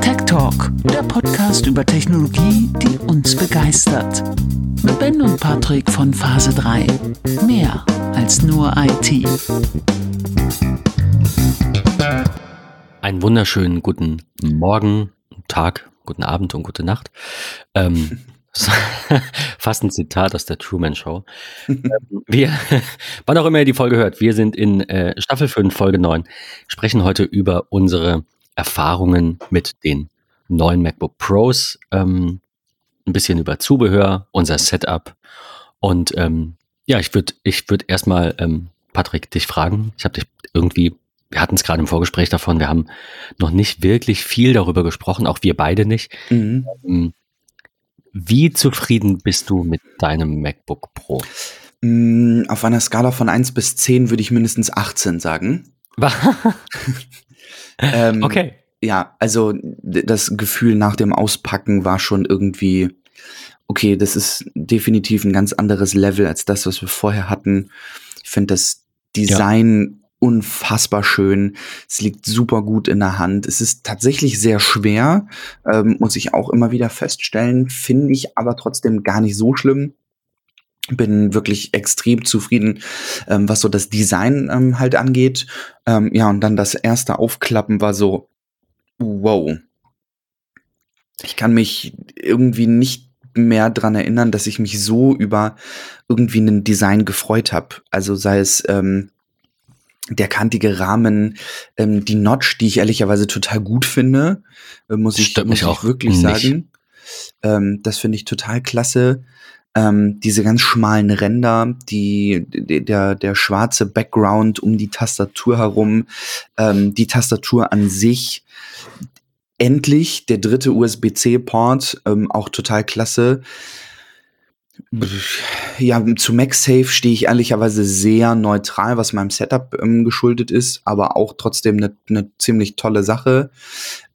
Tech Talk, der Podcast über Technologie, die uns begeistert. Mit Ben und Patrick von Phase 3. Mehr als nur IT. Einen wunderschönen guten Morgen, Tag, guten Abend und gute Nacht. Ähm, fast ein Zitat aus der Truman Show. Ähm, wir, wann auch immer ihr die Folge hört, wir sind in äh, Staffel 5, Folge 9, sprechen heute über unsere Erfahrungen mit den neuen MacBook Pros, ähm, ein bisschen über Zubehör, unser Setup und ähm, ja, ich würde ich würd erstmal, ähm, Patrick, dich fragen. Ich habe dich irgendwie, wir hatten es gerade im Vorgespräch davon, wir haben noch nicht wirklich viel darüber gesprochen, auch wir beide nicht. Mhm. Wie zufrieden bist du mit deinem MacBook Pro? Mm, auf einer Skala von 1 bis 10 würde ich mindestens 18 sagen. ähm, okay. Ja, also das Gefühl nach dem Auspacken war schon irgendwie, okay, das ist definitiv ein ganz anderes Level als das, was wir vorher hatten. Ich finde das Design. Unfassbar schön. Es liegt super gut in der Hand. Es ist tatsächlich sehr schwer, ähm, muss ich auch immer wieder feststellen. Finde ich aber trotzdem gar nicht so schlimm bin wirklich extrem zufrieden, ähm, was so das Design ähm, halt angeht. Ähm, ja, und dann das erste Aufklappen war so, wow. Ich kann mich irgendwie nicht mehr dran erinnern, dass ich mich so über irgendwie ein Design gefreut habe. Also sei es ähm, der kantige Rahmen, ähm, die Notch, die ich ehrlicherweise total gut finde, äh, muss ich, muss ich auch wirklich nicht. sagen. Ähm, das finde ich total klasse. Ähm, diese ganz schmalen Ränder, die, der, der schwarze Background um die Tastatur herum, ähm, die Tastatur an sich, endlich der dritte USB-C-Port, ähm, auch total klasse. Ja, zu MagSafe stehe ich ehrlicherweise sehr neutral, was meinem Setup ähm, geschuldet ist, aber auch trotzdem eine ne ziemlich tolle Sache.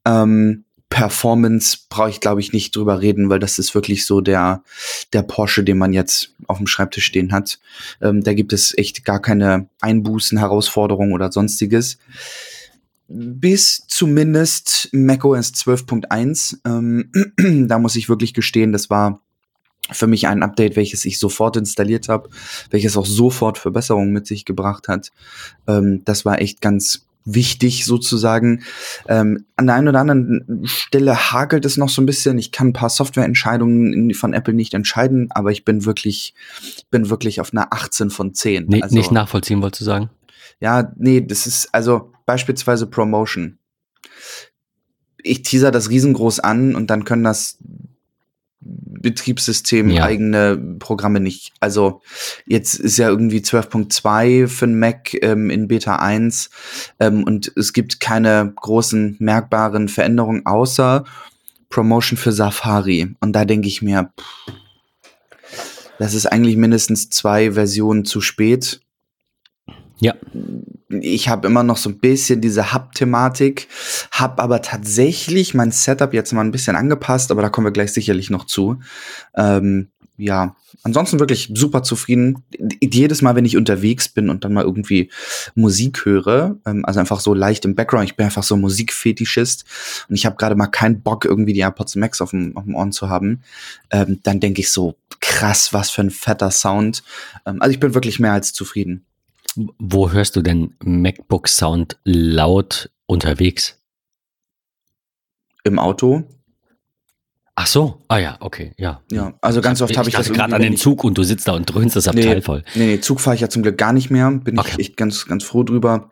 Ähm, Performance brauche ich, glaube ich, nicht drüber reden, weil das ist wirklich so der, der Porsche, den man jetzt auf dem Schreibtisch stehen hat. Ähm, da gibt es echt gar keine Einbußen, Herausforderungen oder sonstiges bis zumindest macOS 12.1. Ähm, da muss ich wirklich gestehen, das war für mich ein Update, welches ich sofort installiert habe, welches auch sofort Verbesserungen mit sich gebracht hat. Ähm, das war echt ganz wichtig sozusagen. Ähm, an der einen oder anderen Stelle hakelt es noch so ein bisschen. Ich kann ein paar Softwareentscheidungen von Apple nicht entscheiden, aber ich bin wirklich, bin wirklich auf einer 18 von 10. Nee, also, nicht nachvollziehen, wolltest du sagen? Ja, nee, das ist also beispielsweise Promotion. Ich teaser das riesengroß an und dann können das Betriebssystem ja. eigene Programme nicht. Also jetzt ist ja irgendwie 12.2 für ein Mac ähm, in Beta 1 ähm, und es gibt keine großen merkbaren Veränderungen außer Promotion für Safari. Und da denke ich mir, pff, das ist eigentlich mindestens zwei Versionen zu spät. Ja. Ich habe immer noch so ein bisschen diese Hub-Thematik, habe aber tatsächlich mein Setup jetzt mal ein bisschen angepasst, aber da kommen wir gleich sicherlich noch zu. Ähm, ja, ansonsten wirklich super zufrieden. Jedes Mal, wenn ich unterwegs bin und dann mal irgendwie Musik höre, ähm, also einfach so leicht im Background, ich bin einfach so Musikfetischist und ich habe gerade mal keinen Bock, irgendwie die AirPods Max auf dem, auf dem Ohren zu haben, ähm, dann denke ich so, krass, was für ein fetter Sound. Ähm, also ich bin wirklich mehr als zufrieden. Wo hörst du denn MacBook Sound laut unterwegs? Im Auto. Ach so, ah ja, okay, ja. Ja, also ganz oft habe ich, hab ich das gerade an den Zug und du sitzt da und dröhnst das Abteil nee, voll. Nee, nee, Zug fahre ich ja zum Glück gar nicht mehr. Bin okay. ich echt ganz, ganz froh drüber.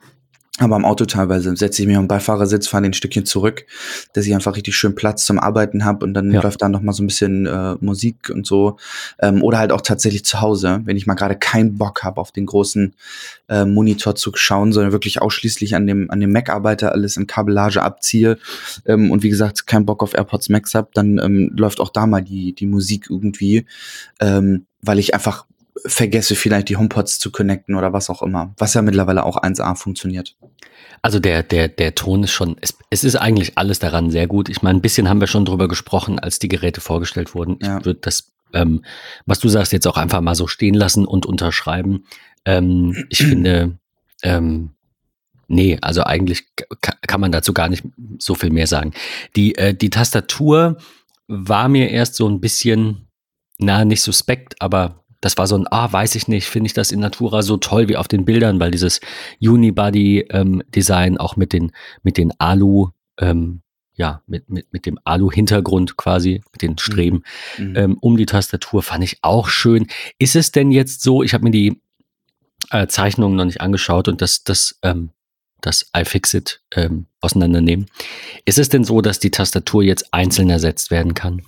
Aber am Auto teilweise setze ich mich am Beifahrersitz, fahre ein Stückchen zurück, dass ich einfach richtig schön Platz zum Arbeiten habe und dann ja. läuft da noch mal so ein bisschen äh, Musik und so. Ähm, oder halt auch tatsächlich zu Hause, wenn ich mal gerade keinen Bock habe, auf den großen äh, Monitor zu schauen, sondern wirklich ausschließlich an dem, an dem Mac arbeite, alles in Kabellage abziehe ähm, und wie gesagt, keinen Bock auf AirPods Max habe, dann ähm, läuft auch da mal die, die Musik irgendwie, ähm, weil ich einfach vergesse vielleicht die HomePods zu connecten oder was auch immer, was ja mittlerweile auch 1A funktioniert. Also der, der, der Ton ist schon, es, es ist eigentlich alles daran sehr gut. Ich meine, ein bisschen haben wir schon drüber gesprochen, als die Geräte vorgestellt wurden. Ja. Ich würde das, ähm, was du sagst, jetzt auch einfach mal so stehen lassen und unterschreiben. Ähm, ich finde, ähm, nee, also eigentlich kann man dazu gar nicht so viel mehr sagen. Die, äh, die Tastatur war mir erst so ein bisschen, na, nicht suspekt, aber das war so ein, ah, weiß ich nicht, finde ich das in Natura so toll wie auf den Bildern, weil dieses Unibody-Design ähm, auch mit den, mit den Alu, ähm, ja, mit, mit, mit dem Alu-Hintergrund quasi, mit den Streben mhm. ähm, um die Tastatur, fand ich auch schön. Ist es denn jetzt so, ich habe mir die äh, Zeichnungen noch nicht angeschaut und das, das, ähm, das iFixit ähm, auseinandernehmen. Ist es denn so, dass die Tastatur jetzt einzeln ersetzt werden kann?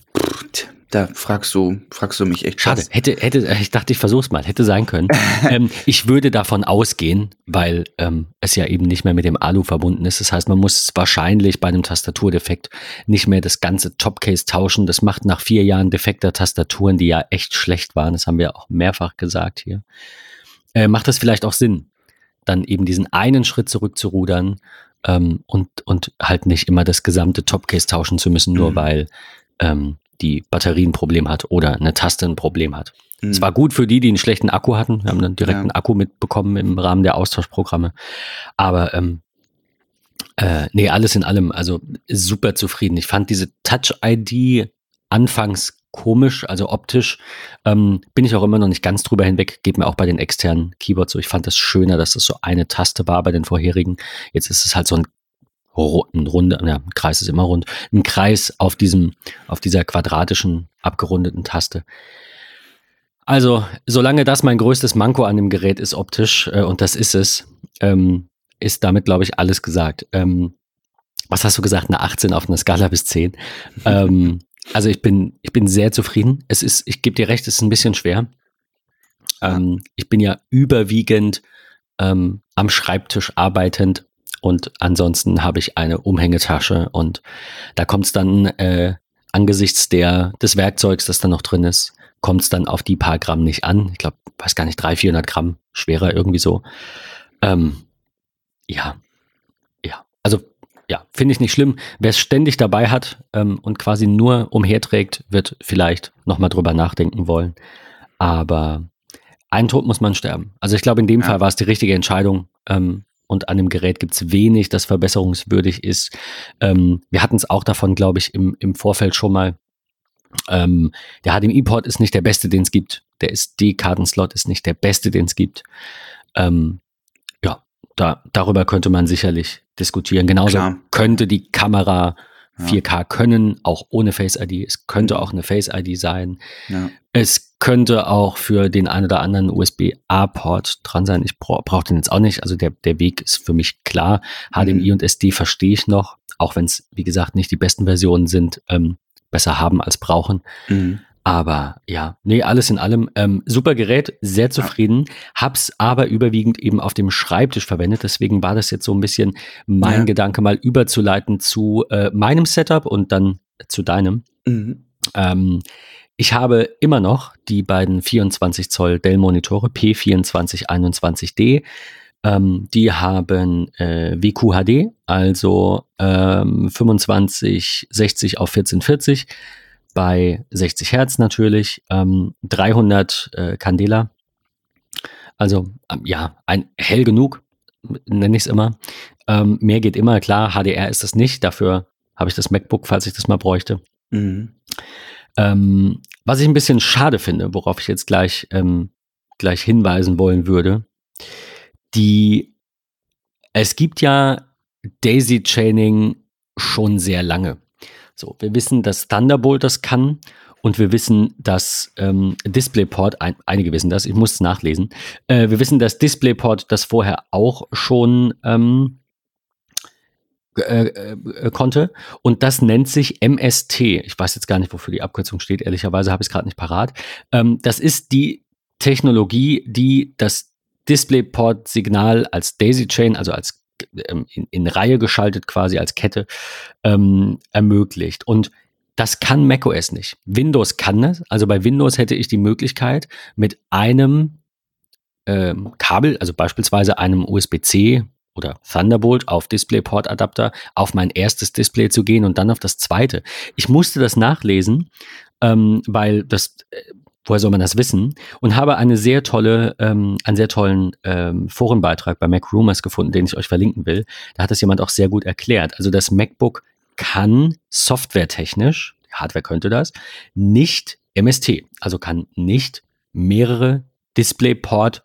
Da fragst du, fragst du mich echt. Schade, hätte, hätte, ich dachte, ich versuch's mal, hätte sein können. ähm, ich würde davon ausgehen, weil ähm, es ja eben nicht mehr mit dem Alu verbunden ist. Das heißt, man muss wahrscheinlich bei einem Tastaturdefekt nicht mehr das ganze Topcase tauschen. Das macht nach vier Jahren defekter Tastaturen, die ja echt schlecht waren, das haben wir auch mehrfach gesagt hier, äh, macht das vielleicht auch Sinn, dann eben diesen einen Schritt zurückzurudern ähm, und, und halt nicht immer das gesamte Topcase tauschen zu müssen, nur mhm. weil ähm, die Batterie ein Problem hat oder eine Taste ein Problem hat. Es mhm. war gut für die, die einen schlechten Akku hatten. Wir haben dann direkt ja. einen Akku mitbekommen im Rahmen der Austauschprogramme. Aber ähm, äh, nee, alles in allem, also super zufrieden. Ich fand diese Touch-ID anfangs komisch, also optisch. Ähm, bin ich auch immer noch nicht ganz drüber hinweg. Geht mir auch bei den externen Keyboards so. Ich fand das schöner, dass es so eine Taste war bei den vorherigen. Jetzt ist es halt so ein ein runder, ja, ein Kreis ist immer rund, ein Kreis auf diesem, auf dieser quadratischen, abgerundeten Taste. Also, solange das mein größtes Manko an dem Gerät ist optisch, äh, und das ist es, ähm, ist damit, glaube ich, alles gesagt. Ähm, was hast du gesagt? Eine 18 auf einer Skala bis 10. ähm, also ich bin, ich bin sehr zufrieden. Es ist, ich gebe dir recht, es ist ein bisschen schwer. Ähm, ich bin ja überwiegend ähm, am Schreibtisch arbeitend und ansonsten habe ich eine Umhängetasche und da kommt es dann äh, angesichts der, des Werkzeugs, das da noch drin ist, kommt es dann auf die paar Gramm nicht an. Ich glaube, weiß gar nicht, 300, 400 Gramm schwerer irgendwie so. Ähm, ja, ja, also ja, finde ich nicht schlimm. Wer es ständig dabei hat ähm, und quasi nur umherträgt, wird vielleicht nochmal drüber nachdenken wollen. Aber ein Tod muss man sterben. Also ich glaube, in dem ja. Fall war es die richtige Entscheidung. Ähm, und an dem Gerät gibt es wenig, das verbesserungswürdig ist. Ähm, wir hatten es auch davon, glaube ich, im, im Vorfeld schon mal. Ähm, der HDMI-Port ist nicht der beste, den es gibt. Der SD-Kartenslot ist nicht der beste, den es gibt. Ähm, ja, da, darüber könnte man sicherlich diskutieren. Genauso Klar. könnte die Kamera 4K können, auch ohne Face ID. Es könnte auch eine Face ID sein. Ja. Es könnte auch für den einen oder anderen USB-A-Port dran sein. Ich bra brauche den jetzt auch nicht. Also der, der Weg ist für mich klar. HDMI mhm. und SD verstehe ich noch, auch wenn es, wie gesagt, nicht die besten Versionen sind. Ähm, besser haben als brauchen. Mhm. Aber ja, nee, alles in allem ähm, super Gerät, sehr zufrieden. Hab's aber überwiegend eben auf dem Schreibtisch verwendet. Deswegen war das jetzt so ein bisschen mein ja. Gedanke, mal überzuleiten zu äh, meinem Setup und dann zu deinem. Mhm. Ähm, ich habe immer noch die beiden 24 Zoll Dell-Monitore P2421D. Ähm, die haben äh, WQHD, also ähm, 2560 auf 1440 bei 60 Hertz natürlich, ähm, 300 äh, Candela. Also ähm, ja, ein hell genug, nenne ich es immer. Ähm, mehr geht immer, klar, HDR ist das nicht, dafür habe ich das MacBook, falls ich das mal bräuchte. Mhm. Ähm, was ich ein bisschen schade finde, worauf ich jetzt gleich, ähm, gleich hinweisen wollen würde, die, es gibt ja Daisy Chaining schon sehr lange. So, wir wissen, dass Thunderbolt das kann und wir wissen, dass ähm, DisplayPort, ein, einige wissen das, ich muss es nachlesen, äh, wir wissen, dass DisplayPort das vorher auch schon ähm, äh, äh, konnte und das nennt sich MST. Ich weiß jetzt gar nicht, wofür die Abkürzung steht, ehrlicherweise habe ich es gerade nicht parat. Ähm, das ist die Technologie, die das DisplayPort-Signal als Daisy Chain, also als in, in, Reihe geschaltet quasi als Kette ähm, ermöglicht. Und das kann macOS nicht. Windows kann es. Also bei Windows hätte ich die Möglichkeit, mit einem ähm, Kabel, also beispielsweise einem USB-C oder Thunderbolt auf DisplayPort-Adapter auf mein erstes Display zu gehen und dann auf das zweite. Ich musste das nachlesen, ähm, weil das äh, woher soll man das wissen? Und habe eine sehr tolle, ähm, einen sehr tollen ähm, Forenbeitrag bei Mac Rumors gefunden, den ich euch verlinken will. Da hat das jemand auch sehr gut erklärt. Also das MacBook kann softwaretechnisch, Hardware könnte das, nicht MST, also kann nicht mehrere DisplayPort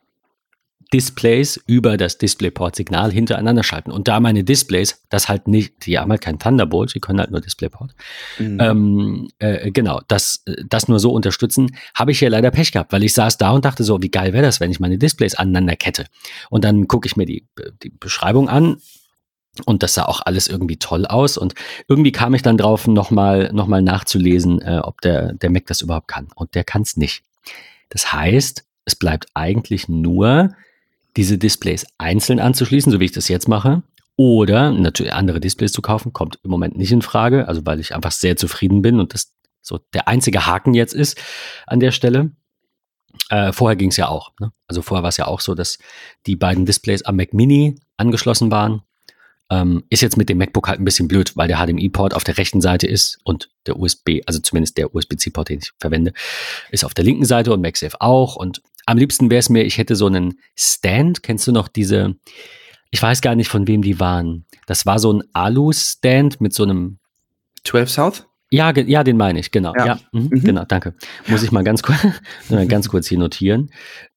Displays über das DisplayPort-Signal hintereinander schalten. Und da meine Displays, das halt nicht, die haben halt kein Thunderbolt, die können halt nur DisplayPort. Mhm. Ähm, äh, genau, das, das nur so unterstützen, habe ich ja leider Pech gehabt, weil ich saß da und dachte so, wie geil wäre das, wenn ich meine Displays aneinander kette. Und dann gucke ich mir die, die Beschreibung an, und das sah auch alles irgendwie toll aus. Und irgendwie kam ich dann drauf, nochmal noch mal nachzulesen, äh, ob der, der Mac das überhaupt kann. Und der kann es nicht. Das heißt, es bleibt eigentlich nur diese Displays einzeln anzuschließen, so wie ich das jetzt mache. Oder natürlich andere Displays zu kaufen, kommt im Moment nicht in Frage, also weil ich einfach sehr zufrieden bin und das so der einzige Haken jetzt ist an der Stelle. Äh, vorher ging es ja auch. Ne? Also vorher war es ja auch so, dass die beiden Displays am Mac Mini angeschlossen waren. Ähm, ist jetzt mit dem MacBook halt ein bisschen blöd, weil der HDMI-Port auf der rechten Seite ist und der USB, also zumindest der USB-C-Port, den ich verwende, ist auf der linken Seite und MagSafe auch. Und am liebsten wäre es mir, ich hätte so einen Stand. Kennst du noch diese? Ich weiß gar nicht, von wem die waren. Das war so ein Alu-Stand mit so einem 12 South? Ja, ja, den meine ich, genau. Ja, ja mh, mhm. genau, danke. Muss ich mal ganz, kurz, ganz kurz hier notieren.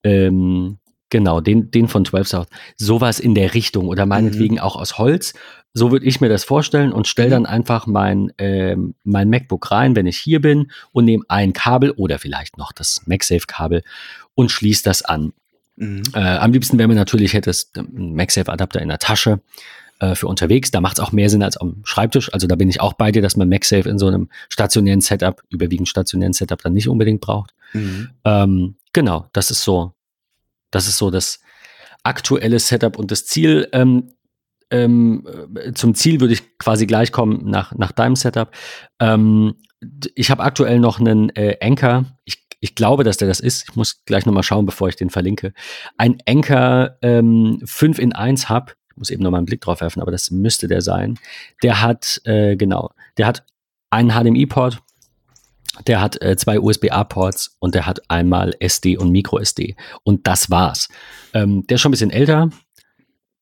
Ähm, genau, den, den von 12 South. Sowas in der Richtung oder meinetwegen mhm. auch aus Holz. So würde ich mir das vorstellen und stelle mhm. dann einfach mein, äh, mein MacBook rein, wenn ich hier bin und nehme ein Kabel oder vielleicht noch das MagSafe-Kabel und schließe das an. Mhm. Äh, am liebsten wäre mir natürlich, hätte es einen MagSafe-Adapter in der Tasche äh, für unterwegs. Da macht es auch mehr Sinn als am Schreibtisch. Also da bin ich auch bei dir, dass man MagSafe in so einem stationären Setup, überwiegend stationären Setup, dann nicht unbedingt braucht. Mhm. Ähm, genau, das ist so, das ist so das aktuelle Setup und das Ziel. Ähm, ähm, äh, zum Ziel würde ich quasi gleich kommen nach, nach deinem Setup. Ähm, ich habe aktuell noch einen äh, Anker. Ich ich glaube, dass der das ist. Ich muss gleich nochmal schauen, bevor ich den verlinke. Ein Anker ähm, 5 in 1 Hub. Ich muss eben nochmal einen Blick drauf werfen, aber das müsste der sein. Der hat, äh, genau, der hat einen HDMI-Port, der hat äh, zwei USB-A-Ports und der hat einmal SD und Micro-SD. Und das war's. Ähm, der ist schon ein bisschen älter.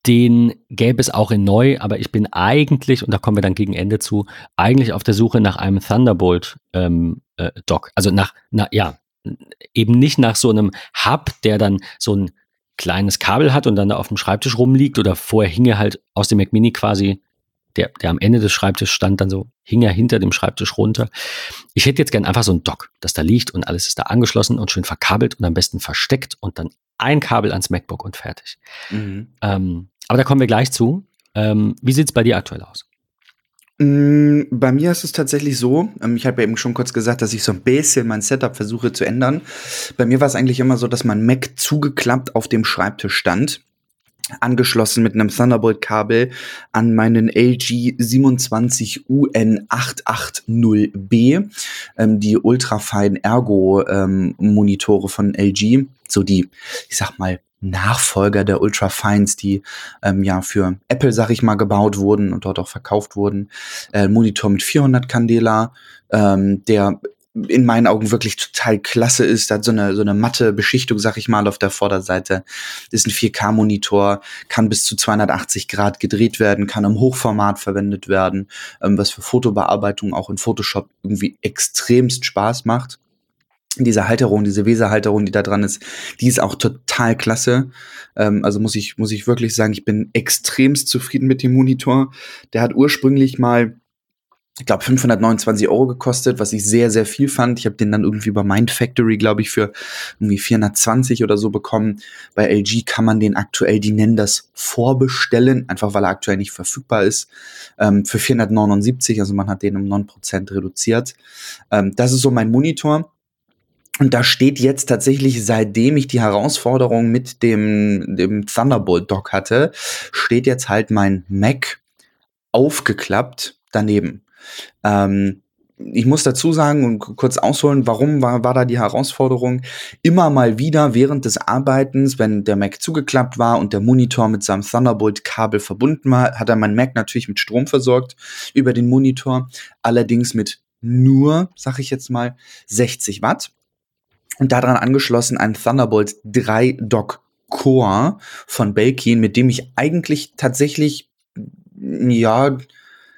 Den gäbe es auch in neu, aber ich bin eigentlich, und da kommen wir dann gegen Ende zu, eigentlich auf der Suche nach einem Thunderbolt ähm, äh. Also nach, na, ja, eben nicht nach so einem Hub, der dann so ein kleines Kabel hat und dann da auf dem Schreibtisch rumliegt oder vorher hinge halt aus dem Mac Mini quasi, der, der am Ende des Schreibtisches stand, dann so hing er hinter dem Schreibtisch runter. Ich hätte jetzt gern einfach so ein Dock, das da liegt und alles ist da angeschlossen und schön verkabelt und am besten versteckt und dann ein Kabel ans MacBook und fertig. Mhm. Ähm, aber da kommen wir gleich zu. Ähm, wie sieht es bei dir aktuell aus? Mm, bei mir ist es tatsächlich so, ähm, ich habe ja eben schon kurz gesagt, dass ich so ein bisschen mein Setup versuche zu ändern. Bei mir war es eigentlich immer so, dass mein Mac zugeklappt auf dem Schreibtisch stand, angeschlossen mit einem Thunderbolt-Kabel an meinen LG 27UN880B, ähm, die ultrafein Ergo-Monitore von LG, so die, ich sag mal, Nachfolger der Ultrafines, die ähm, ja für Apple, sag ich mal, gebaut wurden und dort auch verkauft wurden. Äh, Monitor mit 400 Candela, ähm, der in meinen Augen wirklich total klasse ist. Hat so eine, so eine matte Beschichtung, sag ich mal, auf der Vorderseite. Ist ein 4K-Monitor, kann bis zu 280 Grad gedreht werden, kann im Hochformat verwendet werden, ähm, was für Fotobearbeitung auch in Photoshop irgendwie extremst Spaß macht diese Halterung, diese Weserhalterung, die da dran ist, die ist auch total klasse. Ähm, also muss ich, muss ich wirklich sagen, ich bin extremst zufrieden mit dem Monitor. Der hat ursprünglich mal, ich glaube, 529 Euro gekostet, was ich sehr, sehr viel fand. Ich habe den dann irgendwie bei Mind Factory, glaube ich, für irgendwie 420 oder so bekommen. Bei LG kann man den aktuell, die nennen das vorbestellen, einfach weil er aktuell nicht verfügbar ist, ähm, für 479. Also man hat den um 9% reduziert. Ähm, das ist so mein Monitor. Und da steht jetzt tatsächlich, seitdem ich die Herausforderung mit dem, dem Thunderbolt Dock hatte, steht jetzt halt mein Mac aufgeklappt daneben. Ähm, ich muss dazu sagen und kurz ausholen, warum war, war da die Herausforderung? Immer mal wieder während des Arbeitens, wenn der Mac zugeklappt war und der Monitor mit seinem Thunderbolt-Kabel verbunden war, hat er mein Mac natürlich mit Strom versorgt über den Monitor, allerdings mit nur, sag ich jetzt mal, 60 Watt. Und daran angeschlossen ein Thunderbolt 3 Dock Core von Belkin, mit dem ich eigentlich tatsächlich ja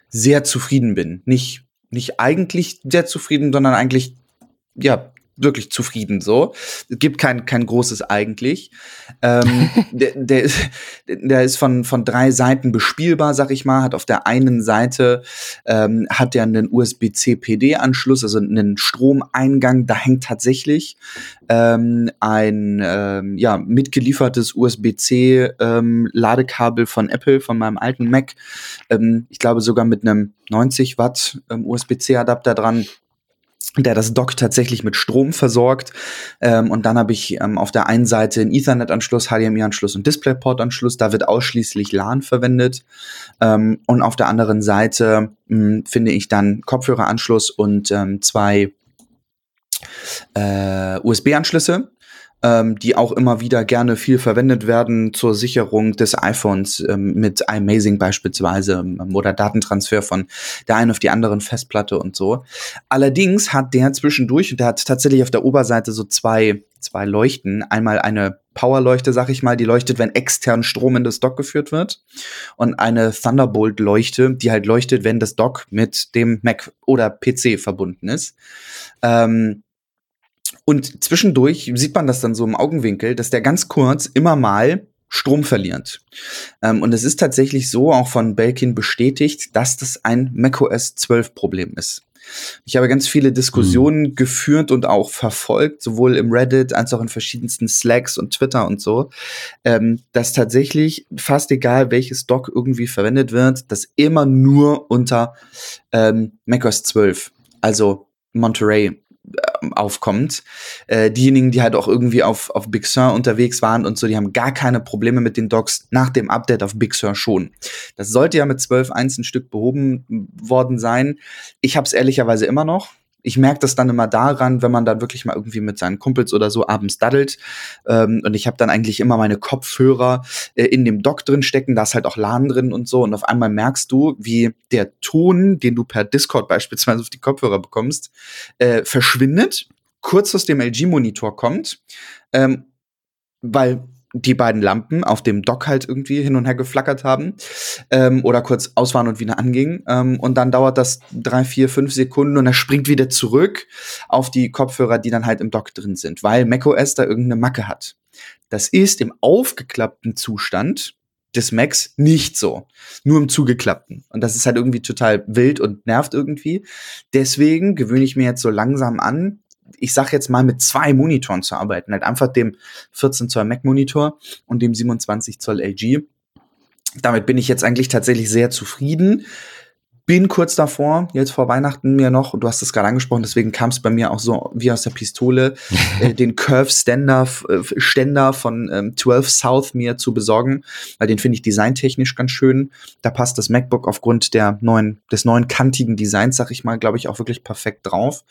sehr zufrieden bin. Nicht nicht eigentlich sehr zufrieden, sondern eigentlich ja wirklich zufrieden so. Es gibt kein, kein großes eigentlich. Ähm, der, der, der ist von, von drei Seiten bespielbar, sag ich mal. Hat auf der einen Seite ähm, hat er einen USB-C PD-Anschluss, also einen Stromeingang. Da hängt tatsächlich ähm, ein ähm, ja, mitgeliefertes USB-C ähm, Ladekabel von Apple, von meinem alten Mac. Ähm, ich glaube sogar mit einem 90 Watt ähm, USB-C-Adapter dran der das Dock tatsächlich mit Strom versorgt. Ähm, und dann habe ich ähm, auf der einen Seite einen Ethernet-Anschluss, HDMI-Anschluss und DisplayPort-Anschluss. Da wird ausschließlich LAN verwendet. Ähm, und auf der anderen Seite mh, hm, finde ich dann Kopfhöreranschluss und ähm, zwei äh, USB-Anschlüsse ähm, die auch immer wieder gerne viel verwendet werden zur Sicherung des iPhones ähm, mit iMazing beispielsweise ähm, oder Datentransfer von der einen auf die anderen Festplatte und so. Allerdings hat der zwischendurch, und der hat tatsächlich auf der Oberseite so zwei, zwei Leuchten, einmal eine Powerleuchte, sag ich mal, die leuchtet, wenn extern Strom in das Dock geführt wird. Und eine Thunderbolt-Leuchte, die halt leuchtet, wenn das Dock mit dem Mac oder PC verbunden ist. Ähm, und zwischendurch sieht man das dann so im Augenwinkel, dass der ganz kurz immer mal Strom verliert. Ähm, und es ist tatsächlich so, auch von Belkin bestätigt, dass das ein macOS 12 Problem ist. Ich habe ganz viele Diskussionen mhm. geführt und auch verfolgt, sowohl im Reddit als auch in verschiedensten Slacks und Twitter und so, ähm, dass tatsächlich fast egal, welches Dock irgendwie verwendet wird, das immer nur unter ähm, macOS 12, also Monterey aufkommt. Äh, diejenigen, die halt auch irgendwie auf, auf Big Sur unterwegs waren und so, die haben gar keine Probleme mit den Docs nach dem Update auf Big Sur schon. Das sollte ja mit 12.1 ein Stück behoben worden sein. Ich habe es ehrlicherweise immer noch ich merke das dann immer daran, wenn man dann wirklich mal irgendwie mit seinen Kumpels oder so abends daddelt. Ähm, und ich habe dann eigentlich immer meine Kopfhörer äh, in dem Dock drin stecken, da ist halt auch LAN drin und so. Und auf einmal merkst du, wie der Ton, den du per Discord beispielsweise auf die Kopfhörer bekommst, äh, verschwindet, kurz aus dem LG-Monitor kommt, ähm, weil die beiden Lampen auf dem Dock halt irgendwie hin und her geflackert haben ähm, oder kurz aus waren und wieder angingen. Ähm, und dann dauert das drei, vier, fünf Sekunden und er springt wieder zurück auf die Kopfhörer, die dann halt im Dock drin sind, weil macOS da irgendeine Macke hat. Das ist im aufgeklappten Zustand des Macs nicht so. Nur im zugeklappten. Und das ist halt irgendwie total wild und nervt irgendwie. Deswegen gewöhne ich mir jetzt so langsam an, ich sag jetzt mal, mit zwei Monitoren zu arbeiten. Halt einfach dem 14 Zoll Mac Monitor und dem 27 Zoll LG. Damit bin ich jetzt eigentlich tatsächlich sehr zufrieden bin kurz davor, jetzt vor Weihnachten mir noch, du hast es gerade angesprochen, deswegen kam es bei mir auch so wie aus der Pistole, äh, den Curve Ständer, äh, Ständer von ähm, 12 South mir zu besorgen, weil den finde ich designtechnisch ganz schön. Da passt das MacBook aufgrund der neuen, des neuen kantigen Designs, sag ich mal, glaube ich, auch wirklich perfekt drauf.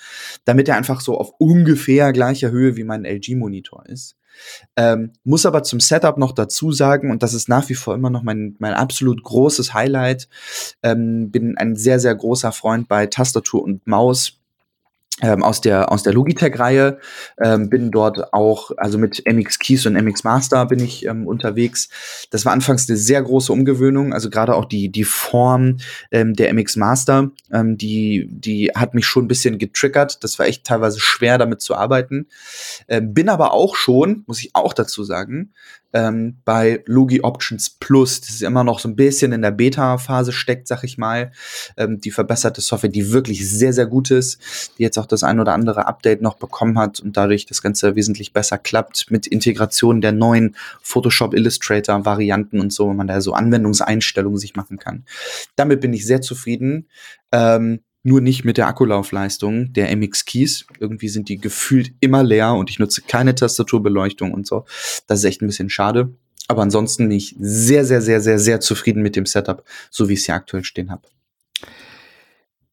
Damit er einfach so auf ungefähr gleicher Höhe wie mein LG-Monitor ist. Ähm, muss aber zum Setup noch dazu sagen, und das ist nach wie vor immer noch mein, mein absolut großes Highlight, ähm, bin ein sehr, sehr großer Freund bei Tastatur und Maus ähm, aus der aus der Logitech-Reihe, ähm, bin dort auch, also mit MX Keys und MX Master bin ich ähm, unterwegs. Das war anfangs eine sehr große Umgewöhnung, also gerade auch die die Form ähm, der MX Master, ähm, die die hat mich schon ein bisschen getriggert. Das war echt teilweise schwer, damit zu arbeiten. Ähm, bin aber auch schon, muss ich auch dazu sagen, ähm, bei Logi Options Plus. Das ist immer noch so ein bisschen in der Beta-Phase steckt, sag ich mal. Ähm, die verbesserte Software, die wirklich sehr, sehr gut ist, die jetzt auch das ein oder andere Update noch bekommen hat und dadurch das Ganze wesentlich besser klappt mit Integration der neuen Photoshop Illustrator Varianten und so, wenn man da so Anwendungseinstellungen sich machen kann. Damit bin ich sehr zufrieden. Ähm, nur nicht mit der Akkulaufleistung der MX Keys. Irgendwie sind die gefühlt immer leer und ich nutze keine Tastaturbeleuchtung und so. Das ist echt ein bisschen schade. Aber ansonsten bin ich sehr, sehr, sehr, sehr, sehr zufrieden mit dem Setup, so wie ich es hier aktuell stehen habe.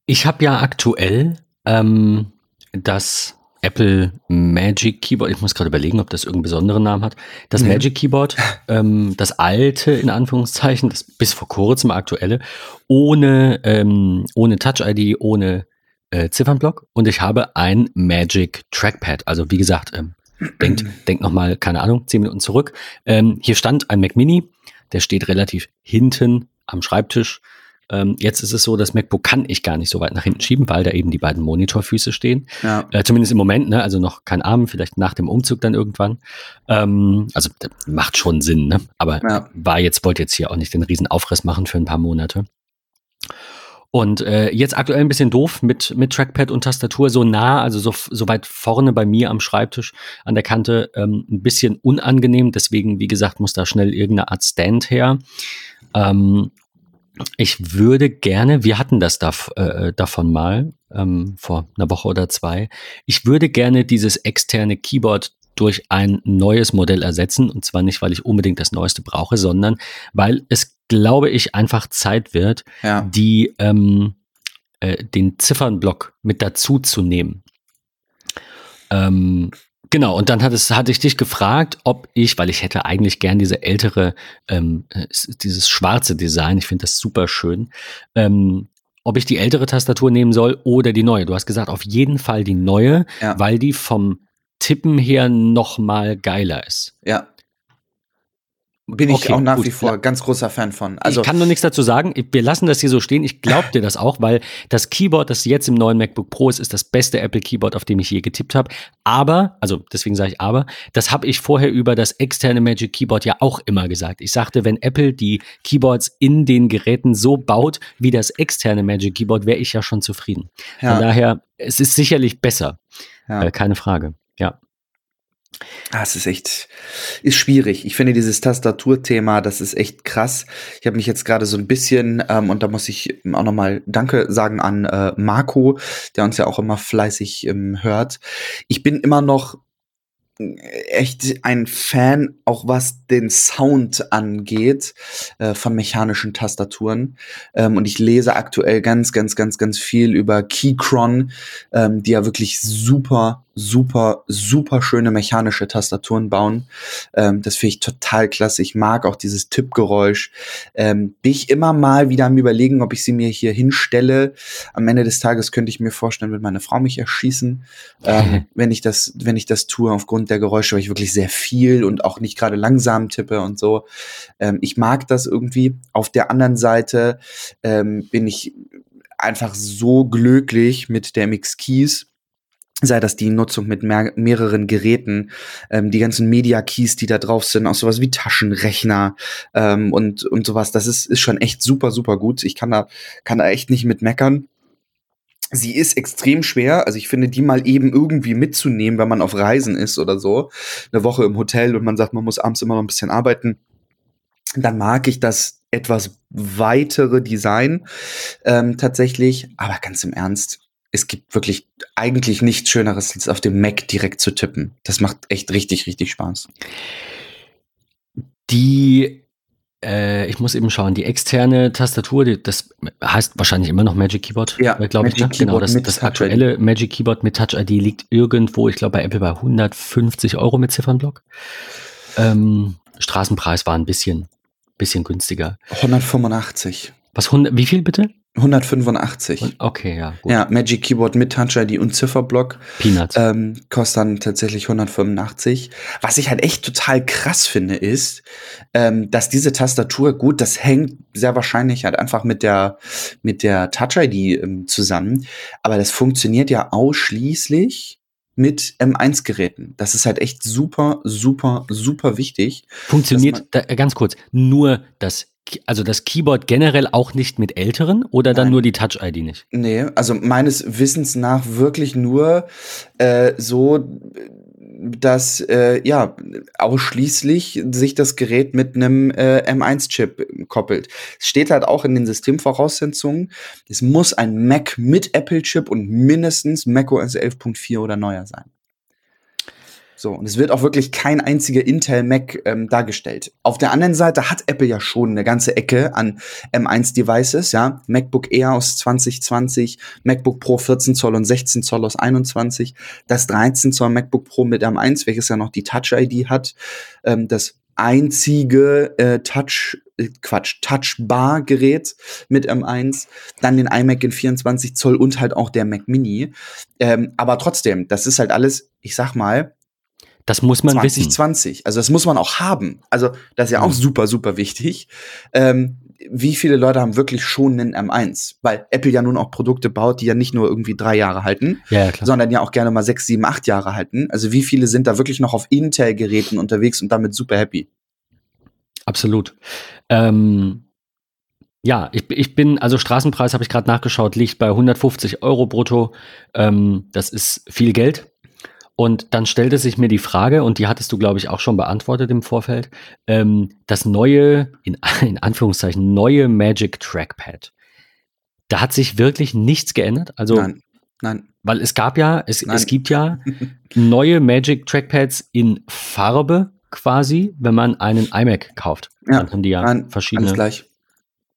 Ich habe ja aktuell ähm, das Apple Magic Keyboard, ich muss gerade überlegen, ob das irgendeinen besonderen Namen hat. Das nee. Magic Keyboard, ähm, das alte in Anführungszeichen, das bis vor kurzem aktuelle, ohne, ähm, ohne Touch ID, ohne äh, Ziffernblock und ich habe ein Magic Trackpad. Also wie gesagt, ähm, denkt, denkt nochmal, keine Ahnung, zehn Minuten zurück. Ähm, hier stand ein Mac Mini, der steht relativ hinten am Schreibtisch. Ähm, jetzt ist es so, das MacBook kann ich gar nicht so weit nach hinten schieben, weil da eben die beiden Monitorfüße stehen. Ja. Äh, zumindest im Moment, ne? also noch kein Arm, vielleicht nach dem Umzug dann irgendwann. Ähm, also macht schon Sinn, ne? aber ja. war jetzt, wollte jetzt hier auch nicht den riesen Aufriss machen für ein paar Monate. Und äh, jetzt aktuell ein bisschen doof mit, mit Trackpad und Tastatur so nah, also so, so weit vorne bei mir am Schreibtisch an der Kante, ähm, ein bisschen unangenehm. Deswegen, wie gesagt, muss da schnell irgendeine Art Stand her. Ähm, ich würde gerne, wir hatten das da, äh, davon mal ähm, vor einer Woche oder zwei. Ich würde gerne dieses externe Keyboard durch ein neues Modell ersetzen. Und zwar nicht, weil ich unbedingt das neueste brauche, sondern weil es, glaube ich, einfach Zeit wird, ja. die ähm, äh, den Ziffernblock mit dazu zu nehmen. Ähm, Genau, und dann hat es, hatte ich dich gefragt, ob ich, weil ich hätte eigentlich gern diese ältere, ähm, dieses schwarze Design, ich finde das super schön, ähm, ob ich die ältere Tastatur nehmen soll oder die neue. Du hast gesagt, auf jeden Fall die neue, ja. weil die vom Tippen her noch mal geiler ist. Ja. Bin ich okay, auch nach gut, wie vor ganz großer Fan von. Also ich kann nur nichts dazu sagen. Wir lassen das hier so stehen. Ich glaube dir das auch, weil das Keyboard, das jetzt im neuen MacBook Pro ist, ist das beste Apple Keyboard, auf dem ich je getippt habe. Aber, also deswegen sage ich aber, das habe ich vorher über das externe Magic Keyboard ja auch immer gesagt. Ich sagte, wenn Apple die Keyboards in den Geräten so baut wie das externe Magic Keyboard, wäre ich ja schon zufrieden. Ja. Von daher, es ist sicherlich besser. Ja. Äh, keine Frage. Ja. Ah, es ist echt, ist schwierig. Ich finde dieses Tastaturthema, das ist echt krass. Ich habe mich jetzt gerade so ein bisschen, ähm, und da muss ich auch nochmal Danke sagen an äh, Marco, der uns ja auch immer fleißig ähm, hört. Ich bin immer noch echt ein Fan, auch was den Sound angeht, äh, von mechanischen Tastaturen. Ähm, und ich lese aktuell ganz, ganz, ganz, ganz viel über Keychron, ähm, die ja wirklich super super, super schöne mechanische Tastaturen bauen. Ähm, das finde ich total klasse. Ich mag auch dieses Tippgeräusch. Ähm, bin ich immer mal wieder am überlegen, ob ich sie mir hier hinstelle. Am Ende des Tages könnte ich mir vorstellen, wird meine Frau mich erschießen, ähm, wenn ich das, wenn ich das tue aufgrund der Geräusche, weil ich wirklich sehr viel und auch nicht gerade langsam tippe und so. Ähm, ich mag das irgendwie. Auf der anderen Seite ähm, bin ich einfach so glücklich mit der MX Keys sei das die Nutzung mit mehr, mehreren Geräten, ähm, die ganzen Media-Keys, die da drauf sind, auch sowas wie Taschenrechner ähm, und, und sowas, das ist, ist schon echt super, super gut. Ich kann da, kann da echt nicht mit meckern. Sie ist extrem schwer, also ich finde, die mal eben irgendwie mitzunehmen, wenn man auf Reisen ist oder so, eine Woche im Hotel und man sagt, man muss abends immer noch ein bisschen arbeiten, dann mag ich das etwas weitere Design ähm, tatsächlich, aber ganz im Ernst, es gibt wirklich eigentlich nichts Schöneres, als auf dem Mac direkt zu tippen. Das macht echt richtig, richtig Spaß. Die, äh, ich muss eben schauen, die externe Tastatur, die, das heißt wahrscheinlich immer noch Magic Keyboard, ja, äh, glaube ich. Ne? Genau, das, das aktuelle Magic Keyboard mit Touch ID liegt irgendwo, ich glaube bei Apple bei 150 Euro mit Ziffernblock. Ähm, Straßenpreis war ein bisschen, bisschen günstiger. 185. Was, 100, wie viel bitte? 185. Okay, ja. Gut. Ja, Magic Keyboard mit Touch ID und Zifferblock. Peanuts. Ähm, kostet dann tatsächlich 185. Was ich halt echt total krass finde, ist, ähm, dass diese Tastatur, gut, das hängt sehr wahrscheinlich halt einfach mit der, mit der Touch ID ähm, zusammen. Aber das funktioniert ja ausschließlich mit M1-Geräten. Das ist halt echt super, super, super wichtig. Funktioniert, da, ganz kurz, nur das also das Keyboard generell auch nicht mit älteren oder dann Nein. nur die Touch-ID nicht? Nee, also meines Wissens nach wirklich nur äh, so, dass äh, ja ausschließlich sich das Gerät mit einem äh, M1-Chip koppelt. Es steht halt auch in den Systemvoraussetzungen, es muss ein Mac mit Apple-Chip und mindestens macOS 11.4 oder neuer sein. So, und es wird auch wirklich kein einziger Intel Mac ähm, dargestellt. Auf der anderen Seite hat Apple ja schon eine ganze Ecke an M1-Devices, ja. MacBook Air aus 2020, MacBook Pro 14 Zoll und 16 Zoll aus 21, das 13 Zoll MacBook Pro mit M1, welches ja noch die Touch-ID hat, ähm, das einzige äh, Touch, äh, Quatsch, Touchbar-Gerät mit M1, dann den iMac in 24 Zoll und halt auch der Mac Mini. Ähm, aber trotzdem, das ist halt alles, ich sag mal, das muss man 2020. wissen. Also das muss man auch haben. Also das ist ja auch Mhm. super, super wichtig. Ähm, wie viele Leute haben wirklich schon einen M1? Weil Apple ja nun auch Produkte baut, die ja nicht nur irgendwie drei Jahre halten, Ja, sondern ja auch gerne mal sechs, sieben, acht Jahre halten. Also wie viele sind da wirklich noch auf Intel-Geräten unterwegs und damit super happy? Absolut. Ähm, ja, ich, ich bin, also Straßenpreis habe ich gerade nachgeschaut, liegt bei 150 Euro brutto. Ähm, das ist viel Geld. Und dann stellte sich mir die Frage, und die hattest du, glaube ich, auch schon beantwortet im Vorfeld, ähm, das neue, in, in Anführungszeichen, neue Magic Trackpad. Da hat sich wirklich nichts geändert. Also, nein, nein. weil es gab ja, es, Nein. es gibt ja neue Magic Trackpads in Farbe quasi, wenn man einen iMac kauft. Ja, Dann haben die ja Nein, verschiedene. alles gleich.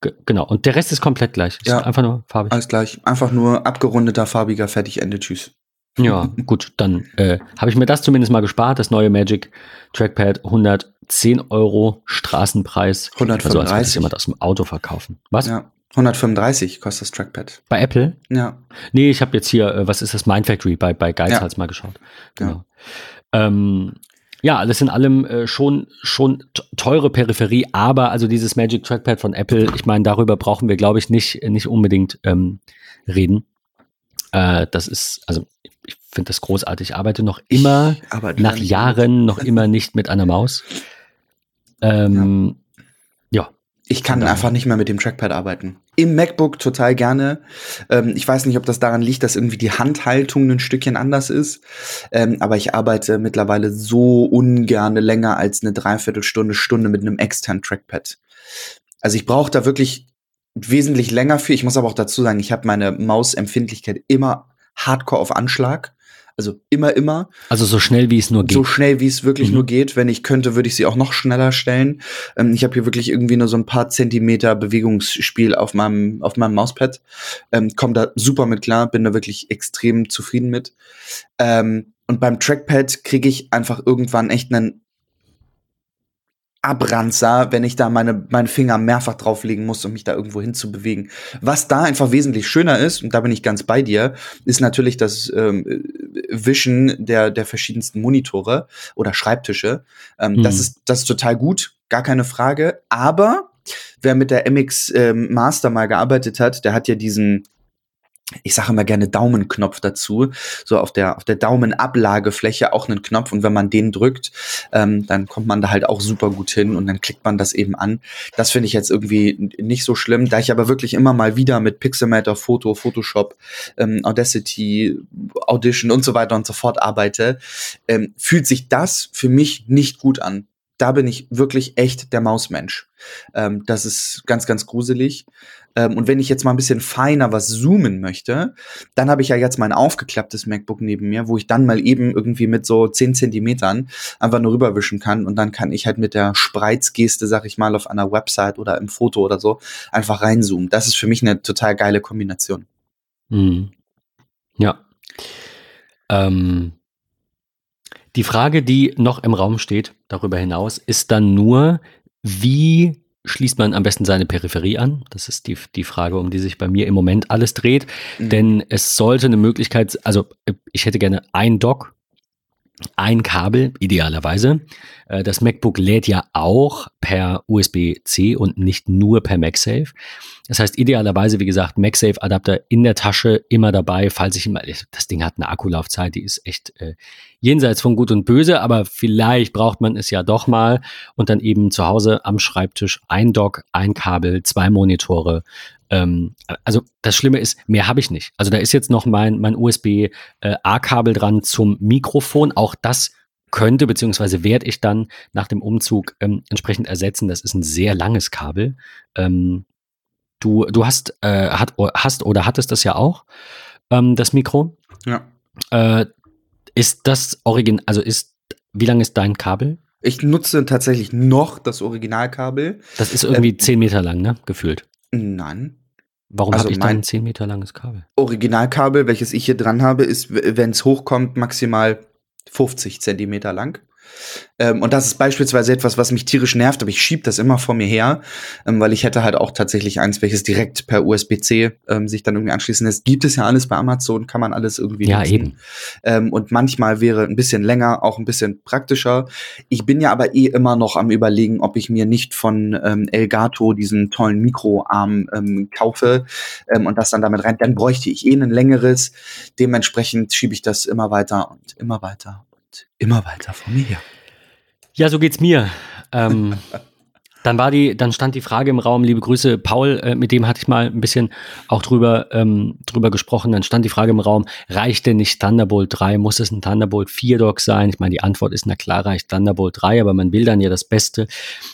Ge- Genau. Und der Rest ist komplett gleich. Ist Ja. einfach nur farbig. Alles gleich. Einfach nur abgerundeter, farbiger, fertig, Ende, tschüss. Ja, gut, dann äh, habe ich mir das zumindest mal gespart. Das neue Magic Trackpad 110 Euro Straßenpreis. Also als 135. jemand aus dem Auto verkaufen. Was? Ja. 135 kostet das Trackpad. Bei Apple? Ja. Nee, ich habe jetzt hier, äh, was ist das, Mind Factory bei, bei Geizhals mal geschaut. Genau. Ähm, ja, alles in allem äh, schon, schon teure Peripherie, aber also dieses Magic Trackpad von Apple, ich meine, darüber brauchen wir, glaube ich, nicht, nicht unbedingt ähm, reden. Äh, das ist, also ich finde das großartig. Ich arbeite noch immer Aber nach Jahren noch immer nicht mit einer Maus. Ähm, ja. Ich kann daher. einfach nicht mehr mit dem Trackpad arbeiten. Im MacBook total gerne. Ähm, ich weiß nicht, ob das daran liegt, dass irgendwie die Handhaltung ein Stückchen anders ist. Ähm, aber ich arbeite mittlerweile so ungerne länger als eine Dreiviertelstunde, Stunde mit einem externen Trackpad. Also ich brauche da wirklich wesentlich länger für. Ich muss aber auch dazu sagen, ich habe meine Mausempfindlichkeit immer hardcore auf Anschlag. Also immer, immer. Also so schnell wie es nur geht. So schnell, wie es wirklich Mhm. nur geht. Wenn ich könnte, würde ich sie auch noch schneller stellen. Ähm, ich habe hier wirklich irgendwie nur so ein paar Zentimeter Bewegungsspiel auf meinem, auf meinem Mauspad. Ähm, Komme da super mit klar, bin da wirklich extrem zufrieden mit. Ähm, und beim Trackpad kriege ich einfach irgendwann echt einen Abranzer, wenn ich da meine, meine Finger mehrfach drauflegen muss, um mich da irgendwo hinzubewegen. Was da einfach wesentlich schöner ist, und da bin ich ganz bei dir, ist natürlich das ähm, Wischen der, der verschiedensten Monitore oder Schreibtische. Ähm, Mhm. das, ist, das ist total gut, gar keine Frage. Aber wer mit der MX ähm, Master mal gearbeitet hat, der hat ja diesen, ich sage immer gerne Daumenknopf dazu, so auf der auf der Daumenablagefläche auch einen Knopf und wenn man den drückt, ähm, dann kommt man da halt auch super gut hin und dann klickt man das eben an. Das finde ich jetzt irgendwie nicht so schlimm, da ich aber wirklich immer mal wieder mit Pixelmator, Foto, Photoshop, ähm, Audacity, Audition und so weiter und so fort arbeite, ähm, fühlt sich das für mich nicht gut an. Da bin ich wirklich echt der Mausmensch. Ähm, das ist ganz, ganz gruselig. Ähm, und wenn ich jetzt mal ein bisschen feiner was zoomen möchte, dann habe ich ja jetzt mein aufgeklapptes MacBook neben mir, wo ich dann mal eben irgendwie mit so 10 Zentimetern einfach nur rüberwischen kann und dann kann ich halt mit der Spreizgeste, sag ich mal, auf einer Website oder im Foto oder so einfach reinzoomen. Das ist für mich eine total geile Kombination. Mhm. Ja. Ähm, die Frage, die noch im Raum steht, darüber hinaus, ist dann nur, wie schließt man am besten seine Peripherie an? Das ist die, die Frage, um die sich bei mir im Moment alles dreht. Mhm. Denn es sollte eine Möglichkeit, also ich hätte gerne ein Dock, ein Kabel, idealerweise. Äh, Das MacBook lädt ja auch per USB-C und nicht nur per MagSafe. Das heißt, idealerweise, wie gesagt, MagSafe-Adapter in der Tasche, immer dabei, falls ich immer, das Ding hat eine Akkulaufzeit, die ist echt äh, jenseits von Gut und Böse, aber vielleicht braucht man es ja doch mal und dann eben zu Hause am Schreibtisch ein Dock, ein Kabel, zwei Monitore. Ähm, also das Schlimme ist, mehr habe ich nicht. Also da ist jetzt noch mein, mein USB-A-Kabel dran zum Mikrofon. Auch das könnte beziehungsweise werde ich dann nach dem Umzug ähm, entsprechend ersetzen. Das ist ein sehr langes Kabel. Ähm, du, du hast, äh, hat, hast oder hattest das ja auch, ähm, das Mikro. Ja. Äh, ist das Origin, also ist, wie lang ist dein Kabel? Ich nutze tatsächlich noch das Originalkabel. Das ist irgendwie 10 Meter lang, ne? Gefühlt. Nein. Warum Also habe ich dann ein 10 Meter langes Kabel? Originalkabel, welches ich hier dran habe, ist, wenn es hochkommt, maximal 50 Zentimeter lang. Ähm, und das ist beispielsweise etwas, was mich tierisch nervt, aber ich schieb das immer vor mir her, ähm, weil ich hätte halt auch tatsächlich eins, welches direkt per USB-C ähm, sich dann irgendwie anschließen lässt. Gibt es ja alles bei Amazon, kann man alles irgendwie Ja, nutzen. eben. Ähm, und manchmal wäre ein bisschen länger auch ein bisschen praktischer. Ich bin ja aber eh immer noch am überlegen, ob ich mir nicht von ähm, Elgato diesen tollen Mikroarm ähm, kaufe und das dann damit rein. Dann bräuchte ich eh ein längeres. Dementsprechend schiebe ich das immer weiter und immer weiter immer weiter vor mir her. Ja, so geht's mir. Ähm, dann war die, dann stand die Frage im Raum, liebe Grüße, Paul, äh, mit dem hatte ich mal ein bisschen auch drüber, ähm, drüber gesprochen. Dann stand die Frage im Raum, reicht denn nicht Thunderbolt 3? Muss es ein Thunderbolt 4 Dock sein? Ich meine, die Antwort ist, na klar, reicht Thunderbolt 3, aber man will dann ja das Beste.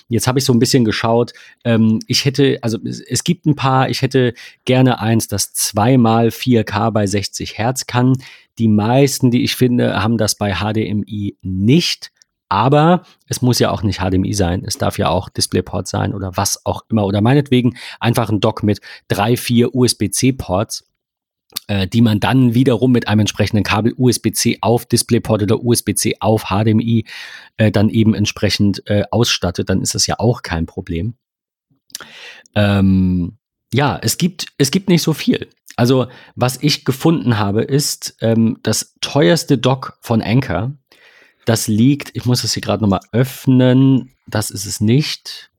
Jetzt habe ich so ein bisschen geschaut. Ähm, ich hätte, also es, es gibt ein paar, ich hätte gerne eins, das zweimal 4K bei 60 Hertz kann. Die meisten, die ich finde, haben das bei HDMI nicht. Aber es muss ja auch nicht HDMI sein. Es darf ja auch DisplayPort sein oder was auch immer. Oder meinetwegen einfach ein Dock mit drei, vier USB-C-Ports, äh, die man dann wiederum mit einem entsprechenden Kabel USB-C auf DisplayPort oder USB-C auf HDMI äh, dann eben entsprechend äh, ausstattet. Dann ist das ja auch kein Problem. Ähm, ja, es gibt, es gibt nicht so viel. Also, was ich gefunden habe, ist ähm, das teuerste Dock von Anker das liegt, ich muss das hier gerade nochmal öffnen. Das ist es nicht.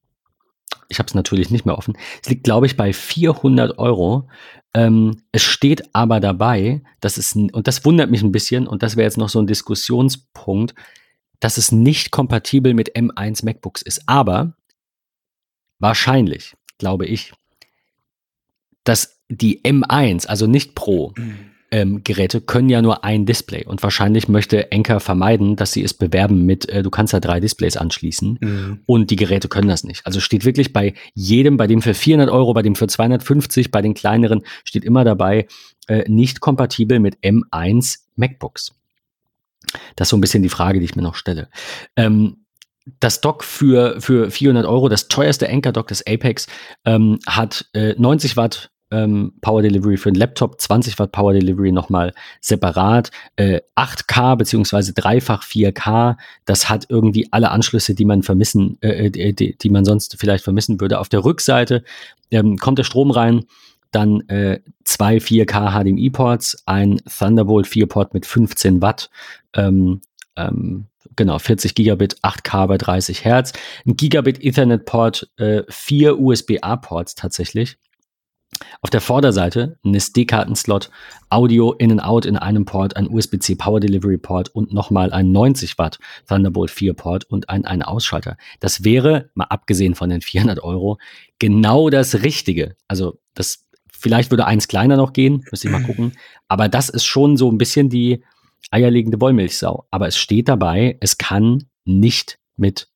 Ich habe es natürlich nicht mehr offen. Es liegt, glaube ich, bei 400 Euro. Ähm, es steht aber dabei, dass es, und das wundert mich ein bisschen, und das wäre jetzt noch so ein Diskussionspunkt, dass es nicht kompatibel mit M1 MacBooks ist. Aber wahrscheinlich, glaube ich, dass die M1, also nicht Pro, ähm, Geräte können ja nur ein Display und wahrscheinlich möchte Enker vermeiden, dass sie es bewerben mit, äh, du kannst ja drei Displays anschließen mhm. und die Geräte können das nicht. Also steht wirklich bei jedem, bei dem für 400 Euro, bei dem für 250, bei den kleineren steht immer dabei, äh, nicht kompatibel mit M1 MacBooks. Das ist so ein bisschen die Frage, die ich mir noch stelle. Ähm, das Dock für, für 400 Euro, das teuerste Anker-Dock des Apex, ähm, hat äh, 90 Watt ähm, Power Delivery für einen Laptop, 20 Watt Power Delivery nochmal separat, äh, 8K beziehungsweise dreifach 4K. Das hat irgendwie alle Anschlüsse, die man vermissen, äh, äh, die, die, man sonst vielleicht vermissen würde. Auf der Rückseite ähm, kommt der Strom rein, dann äh, zwei 4K HDMI-Ports, ein Thunderbolt 4-Port mit 15 Watt. Ähm, ähm, genau, 40 Gigabit, 8K bei 30 Hertz, ein Gigabit Ethernet-Port, äh, vier USB-A-Ports tatsächlich auf der Vorderseite ein SD-Kartenslot, Audio in and out in einem Port, ein USB-C Power Delivery Port und nochmal ein 90 Watt Thunderbolt 4 Port und ein, ein Ausschalter. Das wäre, mal abgesehen von den 400 Euro, genau das Richtige. Also das, vielleicht würde eins kleiner noch gehen, müsste ich mal gucken. Aber das ist schon so ein bisschen die eierlegende Wollmilchsau. Aber es steht dabei, es kann nicht mit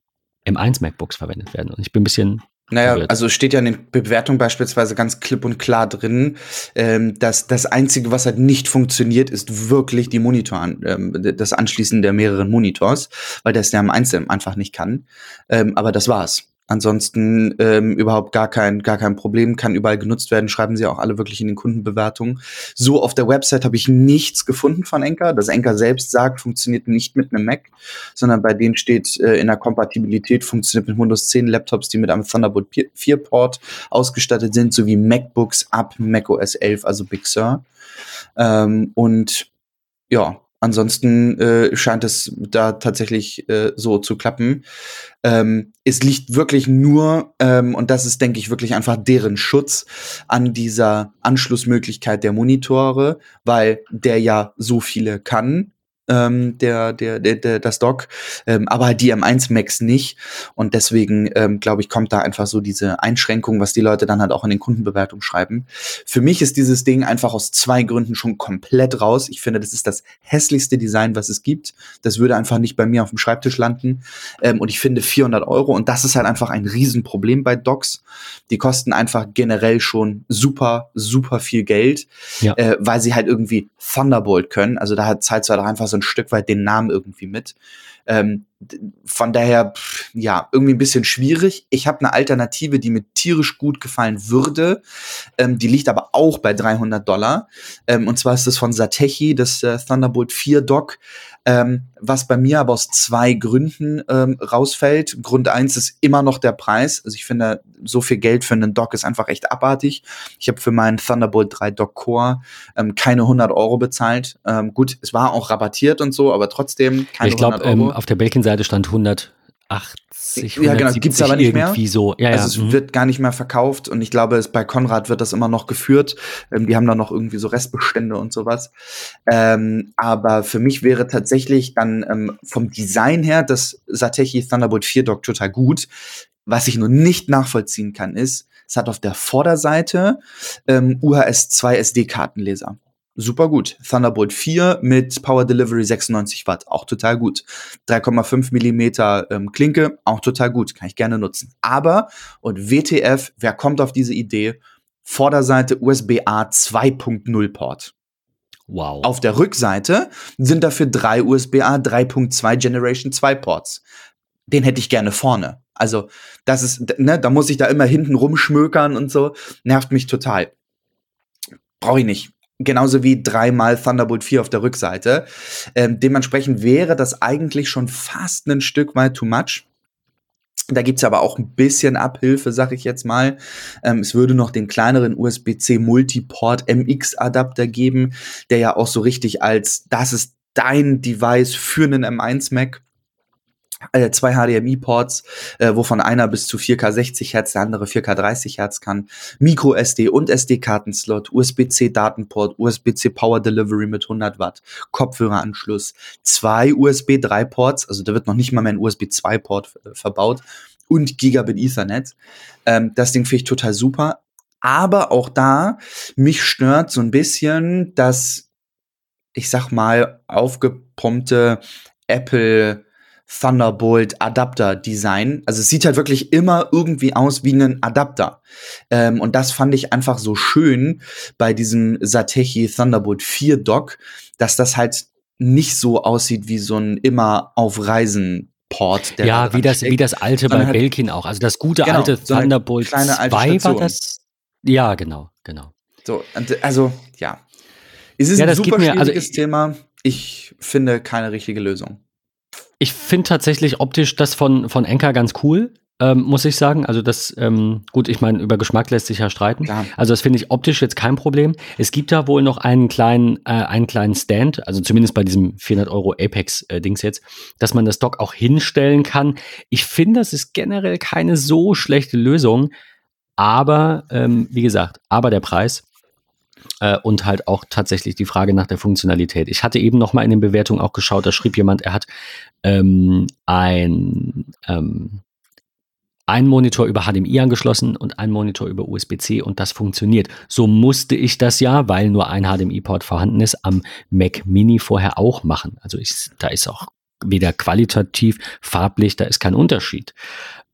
M1 MacBooks verwendet werden. Und ich bin ein bisschen naja, wird. also steht ja in den Bewertungen beispielsweise ganz klipp und klar drin, ähm, dass das Einzige, was halt nicht funktioniert, ist wirklich die Monitor, ähm, das Anschließen der mehreren Monitors, weil das der am Einzelnen einfach nicht kann. Ähm, aber das war's. Ansonsten ähm, überhaupt gar kein, gar kein Problem, kann überall genutzt werden, schreiben sie auch alle wirklich in den Kundenbewertungen. So auf der Website habe ich nichts gefunden von Enker. Das Enker selbst sagt, funktioniert nicht mit einem Mac, sondern bei denen steht äh, in der Kompatibilität, funktioniert mit Windows 10 Laptops, die mit einem Thunderbolt 4 Port ausgestattet sind, sowie MacBooks ab macOS 11, also Big Sur. Ähm, und ja, Ansonsten äh, scheint es da tatsächlich äh, so zu klappen. Ähm, es liegt wirklich nur, ähm, und das ist, denke ich, wirklich einfach deren Schutz an dieser Anschlussmöglichkeit der Monitore, weil der ja so viele kann ähm, der, der, der, der, das Dock, ähm, aber die M1 Max nicht. Und deswegen, ähm, glaube ich, kommt da einfach so diese Einschränkung, was die Leute dann halt auch in den Kundenbewertungen schreiben. Für mich ist dieses Ding einfach aus zwei Gründen schon komplett raus. Ich finde, das ist das hässlichste Design, was es gibt. Das würde einfach nicht bei mir auf dem Schreibtisch landen. Ähm, und ich finde 400 Euro, und das ist halt einfach ein Riesenproblem bei Docks. Die kosten einfach generell schon super, super viel Geld, ja. äh, weil sie halt irgendwie Thunderbolt können. Also da hat Zeit zwar doch einfach so ein Stück weit den Namen irgendwie mit. Ähm, von daher, pff, ja, irgendwie ein bisschen schwierig. Ich habe eine Alternative, die mir tierisch gut gefallen würde. Ähm, die liegt aber auch bei 300 Dollar. Ähm, und zwar ist das von Satechi, das äh, Thunderbolt 4 Dock. Ähm, was bei mir aber aus zwei Gründen ähm, rausfällt. Grund eins ist immer noch der Preis. Also ich finde, so viel Geld für einen Dock ist einfach echt abartig. Ich habe für meinen Thunderbolt 3 Dock Core ähm, keine 100 Euro bezahlt. Ähm, gut, es war auch rabattiert und so, aber trotzdem keine ich glaub, 100 Euro. Ich glaube, auf der Belkin-Seite stand 100 80, Ja, genau, gibt's aber nicht mehr. So. Ja, also ja. es mhm. wird gar nicht mehr verkauft und ich glaube, es, bei Konrad wird das immer noch geführt. Ähm, die haben da noch irgendwie so Restbestände und sowas. Ähm, aber für mich wäre tatsächlich dann ähm, vom Design her das Satechi Thunderbolt 4 Dock total gut. Was ich nur nicht nachvollziehen kann, ist, es hat auf der Vorderseite ähm, UHS 2 SD-Kartenleser super gut. Thunderbolt 4 mit Power Delivery 96 Watt, auch total gut. 3,5 Millimeter ähm, Klinke, auch total gut, kann ich gerne nutzen. Aber, und WTF, wer kommt auf diese Idee? Vorderseite USB-A 2.0 Port. Wow. Auf der Rückseite sind dafür drei USB-A 3.2 Generation 2 Ports. Den hätte ich gerne vorne. Also, das ist, ne, da muss ich da immer hinten rumschmökern und so. Nervt mich total. Brauche ich nicht genauso wie dreimal Thunderbolt 4 auf der Rückseite. Ähm, dementsprechend wäre das eigentlich schon fast ein Stück weit too much. Da gibt's aber auch ein bisschen Abhilfe, sag ich jetzt mal. Ähm, es würde noch den kleineren USB-C Multiport MX-Adapter geben, der ja auch so richtig als das ist dein Device für einen M1 Mac zwei HDMI-Ports, äh, wovon einer bis zu 4K 60 Hertz, der andere 4K 30 Hertz kann, Micro SD und SD-Kartenslot, USB-C Datenport, USB-C Power Delivery mit 100 Watt, Kopfhöreranschluss, zwei USB 3 Ports, also da wird noch nicht mal mehr ein USB 2 Port äh, verbaut und Gigabit Ethernet. Ähm, das Ding finde ich total super. Aber auch da, mich stört so ein bisschen, dass, ich sag mal, aufgepumpte Apple Thunderbolt Adapter Design. Also es sieht halt wirklich immer irgendwie aus wie ein Adapter. Ähm, und das fand ich einfach so schön bei diesem Satechi Thunderbolt 4 Dock, dass das halt nicht so aussieht wie so ein immer auf Reisen Port. ja, wie das, steckt, wie das alte bei halt, Belkin auch. Also das gute genau, alte so Thunderbolt 2 war das. Ja, genau, genau. So, also ja. Es ist ja, ein super mir, schwieriges also, Thema. Ich finde keine richtige Lösung. Ich finde tatsächlich optisch das von, von Enka ganz cool. Ähm, muss ich sagen. Also das, ähm, gut, ich meine, über Geschmack lässt sich ja streiten. Klar. Also das finde ich optisch jetzt kein Problem. Es gibt da wohl noch einen kleinen, äh, einen kleinen Stand, also zumindest bei diesem 400 Euro Apex-Dings äh, jetzt, dass man das Dock auch hinstellen kann. Ich finde, das ist generell keine so schlechte Lösung. Aber, ähm, wie gesagt, aber der Preis äh, und halt auch tatsächlich die Frage nach der Funktionalität. Ich hatte eben noch mal in den Bewertungen auch geschaut, da schrieb jemand, er hat ähm, ein ähm, ein Monitor über HDMI angeschlossen und ein Monitor über USB-C und das funktioniert. So musste ich das ja, weil nur ein HDMI-Port vorhanden ist, am Mac Mini vorher auch machen. Also ich, da ist auch weder qualitativ, farblich, da ist kein Unterschied.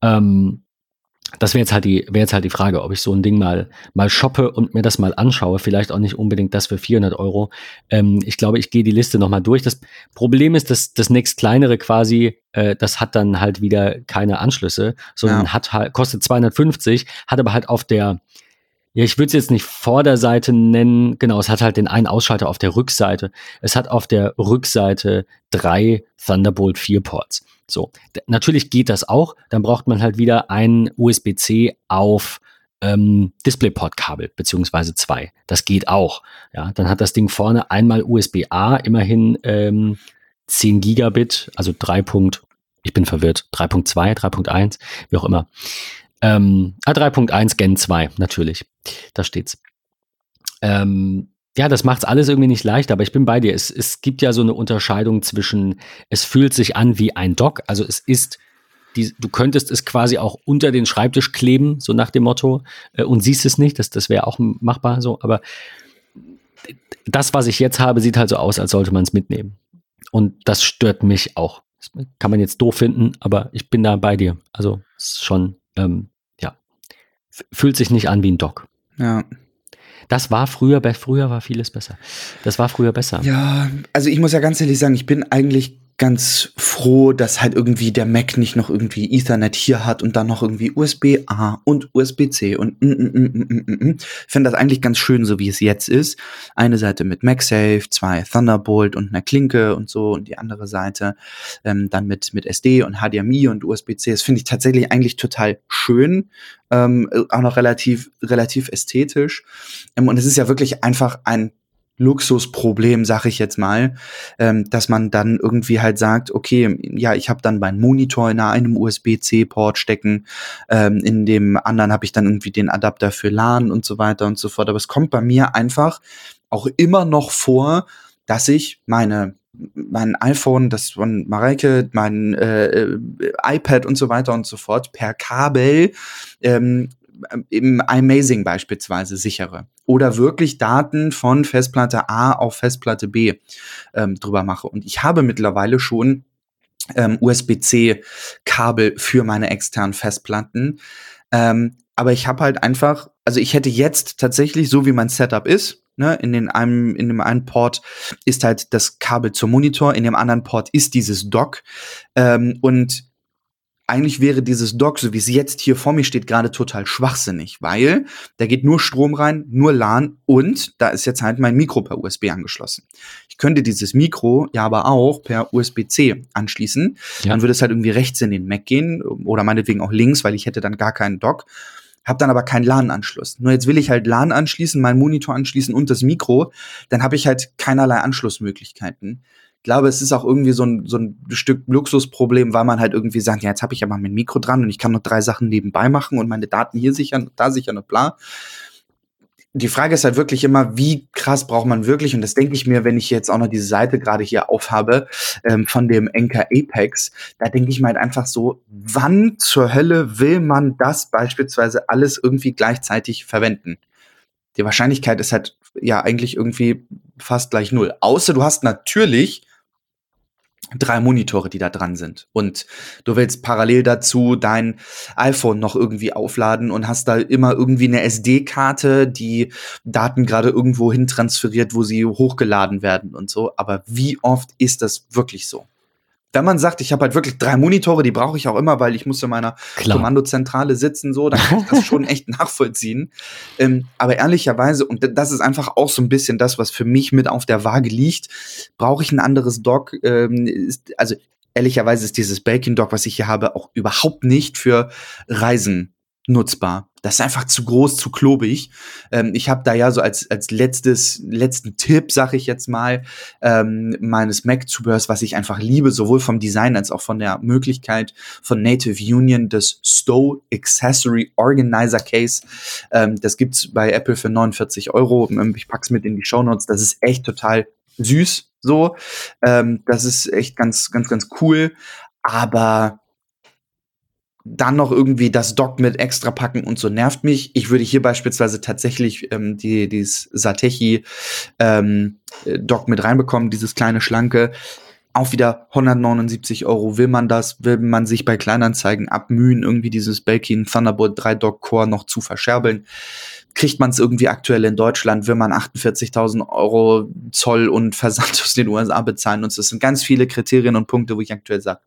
Ähm, das wäre jetzt halt die, wäre jetzt halt die Frage, ob ich so ein Ding mal, mal shoppe und mir das mal anschaue. Vielleicht auch nicht unbedingt das für 400 Euro. Ähm, ich glaube, ich gehe die Liste nochmal durch. Das Problem ist, dass das nächst kleinere quasi, äh, das hat dann halt wieder keine Anschlüsse, sondern ja. hat halt, kostet 250, hat aber halt auf der, ja, ich würde es jetzt nicht Vorderseite nennen, genau, es hat halt den einen Ausschalter auf der Rückseite. Es hat auf der Rückseite drei Thunderbolt 4 Ports. So, natürlich geht das auch. Dann braucht man halt wieder ein USB-C auf ähm, DisplayPort-Kabel, beziehungsweise zwei. Das geht auch. Ja, dann hat das Ding vorne einmal USB-A, immerhin ähm, 10 Gigabit, also 3. ich bin verwirrt, 3.2, 3.1, wie auch immer. Ähm, ah, 3.1 Gen 2, natürlich. Da steht's. Ähm, ja, das macht's alles irgendwie nicht leicht, aber ich bin bei dir. Es, es gibt ja so eine Unterscheidung zwischen, es fühlt sich an wie ein Dock, also es ist, die, du könntest es quasi auch unter den Schreibtisch kleben, so nach dem Motto, äh, und siehst es nicht, das, das wäre auch machbar so, aber das, was ich jetzt habe, sieht halt so aus, als sollte man es mitnehmen. Und das stört mich auch. Das kann man jetzt doof finden, aber ich bin da bei dir. Also es ist schon, ähm, fühlt sich nicht an wie ein Dock. Ja. Das war früher, früher war vieles besser. Das war früher besser. Ja, also ich muss ja ganz ehrlich sagen, ich bin eigentlich ganz froh, dass halt irgendwie der Mac nicht noch irgendwie Ethernet hier hat und dann noch irgendwie USB-A und USB-C und mm, mm, mm, mm, mm, mm. finde das eigentlich ganz schön, so wie es jetzt ist. Eine Seite mit MagSafe, zwei Thunderbolt und einer Klinke und so und die andere Seite ähm, dann mit, mit SD und HDMI und USB-C. Das finde ich tatsächlich eigentlich total schön, ähm, auch noch relativ, relativ ästhetisch. Ähm, und es ist ja wirklich einfach ein Luxusproblem, sag ich jetzt mal, ähm, dass man dann irgendwie halt sagt, okay, ja, ich habe dann meinen Monitor in einem USB-C-Port stecken, ähm, in dem anderen habe ich dann irgendwie den Adapter für LAN und so weiter und so fort. Aber es kommt bei mir einfach auch immer noch vor, dass ich meine mein iPhone, das von Mareike, mein äh, äh iPad und so weiter und so fort per Kabel ähm, im iMazing beispielsweise sichere oder wirklich Daten von Festplatte A auf Festplatte B ähm, drüber mache. Und ich habe mittlerweile schon ähm, USB-C-Kabel für meine externen Festplatten. Ähm, aber ich habe halt einfach, also ich hätte jetzt tatsächlich, so wie mein Setup ist, ne, in den einem, in dem einen Port ist halt das Kabel zum Monitor, in dem anderen Port ist dieses Dock. Ähm, und eigentlich wäre dieses Dock, so wie es jetzt hier vor mir steht, gerade total schwachsinnig, weil da geht nur Strom rein, nur LAN und da ist jetzt halt mein Mikro per USB angeschlossen. Ich könnte dieses Mikro ja aber auch per USB-C anschließen. Ja. Dann würde es halt irgendwie rechts in den Mac gehen oder meinetwegen auch links, weil ich hätte dann gar keinen Dock. Hab dann aber keinen LAN-Anschluss. Nur jetzt will ich halt LAN anschließen, meinen Monitor anschließen und das Mikro. Dann habe ich halt keinerlei Anschlussmöglichkeiten glaube, es ist auch irgendwie so ein, so ein Stück Luxusproblem, weil man halt irgendwie sagt, ja, jetzt habe ich ja mal mein Mikro dran und ich kann noch drei Sachen nebenbei machen und meine Daten hier sichern, da sichern und bla. Die Frage ist halt wirklich immer, wie krass braucht man wirklich, und das denke ich mir, wenn ich jetzt auch noch diese Seite gerade hier aufhabe, ähm, von dem Enker Apex, da denke ich mir halt einfach so, wann zur Hölle will man das beispielsweise alles irgendwie gleichzeitig verwenden? Die Wahrscheinlichkeit ist halt ja eigentlich irgendwie fast gleich null. Außer du hast natürlich drei Monitore, die da dran sind. Und du willst parallel dazu dein iPhone noch irgendwie aufladen und hast da immer irgendwie eine SD-Karte, die Daten gerade irgendwo hin transferiert, wo sie hochgeladen werden und so. Aber wie oft ist das wirklich so? Wenn man sagt, ich habe halt wirklich drei Monitore, die brauche ich auch immer, weil ich muss in meiner Klar. Kommandozentrale sitzen, so, dann kann ich das schon echt nachvollziehen. Ähm, aber ehrlicherweise, und das ist einfach auch so ein bisschen das, was für mich mit auf der Waage liegt, brauche ich ein anderes Dock. Ähm, ist, also ehrlicherweise ist dieses Bacon Dock, was ich hier habe, auch überhaupt nicht für Reisen nutzbar. Das ist einfach zu groß, zu klobig. Ähm, ich habe da ja so als, als letztes, letzten Tipp, sag ich jetzt mal, ähm, meines Mac-Zubehörs, was ich einfach liebe, sowohl vom Design als auch von der Möglichkeit von Native Union, das Stow Accessory Organizer Case. Ähm, das gibt's bei Apple für 49 Euro. Ähm, ich pack's mit in die Show Notes. Das ist echt total süß, so. Ähm, das ist echt ganz, ganz, ganz cool. Aber dann noch irgendwie das Dock mit extra packen und so nervt mich. Ich würde hier beispielsweise tatsächlich ähm, die, dieses Satechi ähm, Dock mit reinbekommen, dieses kleine schlanke. Auch wieder 179 Euro. Will man das? Will man sich bei Kleinanzeigen abmühen, irgendwie dieses Belkin Thunderbolt 3 Dock Core noch zu verscherbeln? Kriegt man es irgendwie aktuell in Deutschland? Will man 48.000 Euro Zoll und Versand aus den USA bezahlen? Und das sind ganz viele Kriterien und Punkte, wo ich aktuell sage,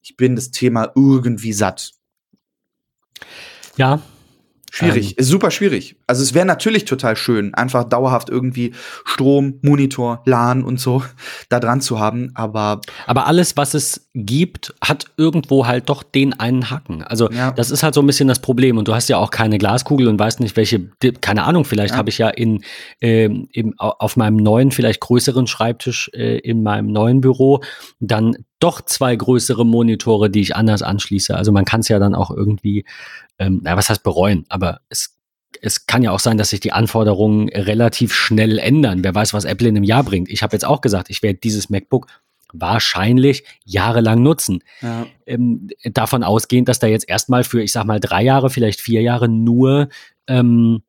ich bin das Thema irgendwie satt. Ja. Schwierig, ähm, ist super schwierig. Also es wäre natürlich total schön, einfach dauerhaft irgendwie Strom, Monitor, LAN und so da dran zu haben, aber aber alles, was es gibt, hat irgendwo halt doch den einen Haken. Also ja. das ist halt so ein bisschen das Problem. Und du hast ja auch keine Glaskugel und weißt nicht, welche, keine Ahnung, vielleicht ja. habe ich ja in, äh, im, auf meinem neuen, vielleicht größeren Schreibtisch äh, in meinem neuen Büro dann doch zwei größere Monitore, die ich anders anschließe. Also man kann es ja dann auch irgendwie, ähm, na, was heißt bereuen, aber es es kann ja auch sein, dass sich die Anforderungen relativ schnell ändern. Wer weiß, was Apple in einem Jahr bringt. Ich habe jetzt auch gesagt, ich werde dieses MacBook wahrscheinlich jahrelang nutzen. Ja. Ähm, davon ausgehend, dass da jetzt erstmal für, ich sag mal, drei Jahre, vielleicht vier Jahre nur ähm,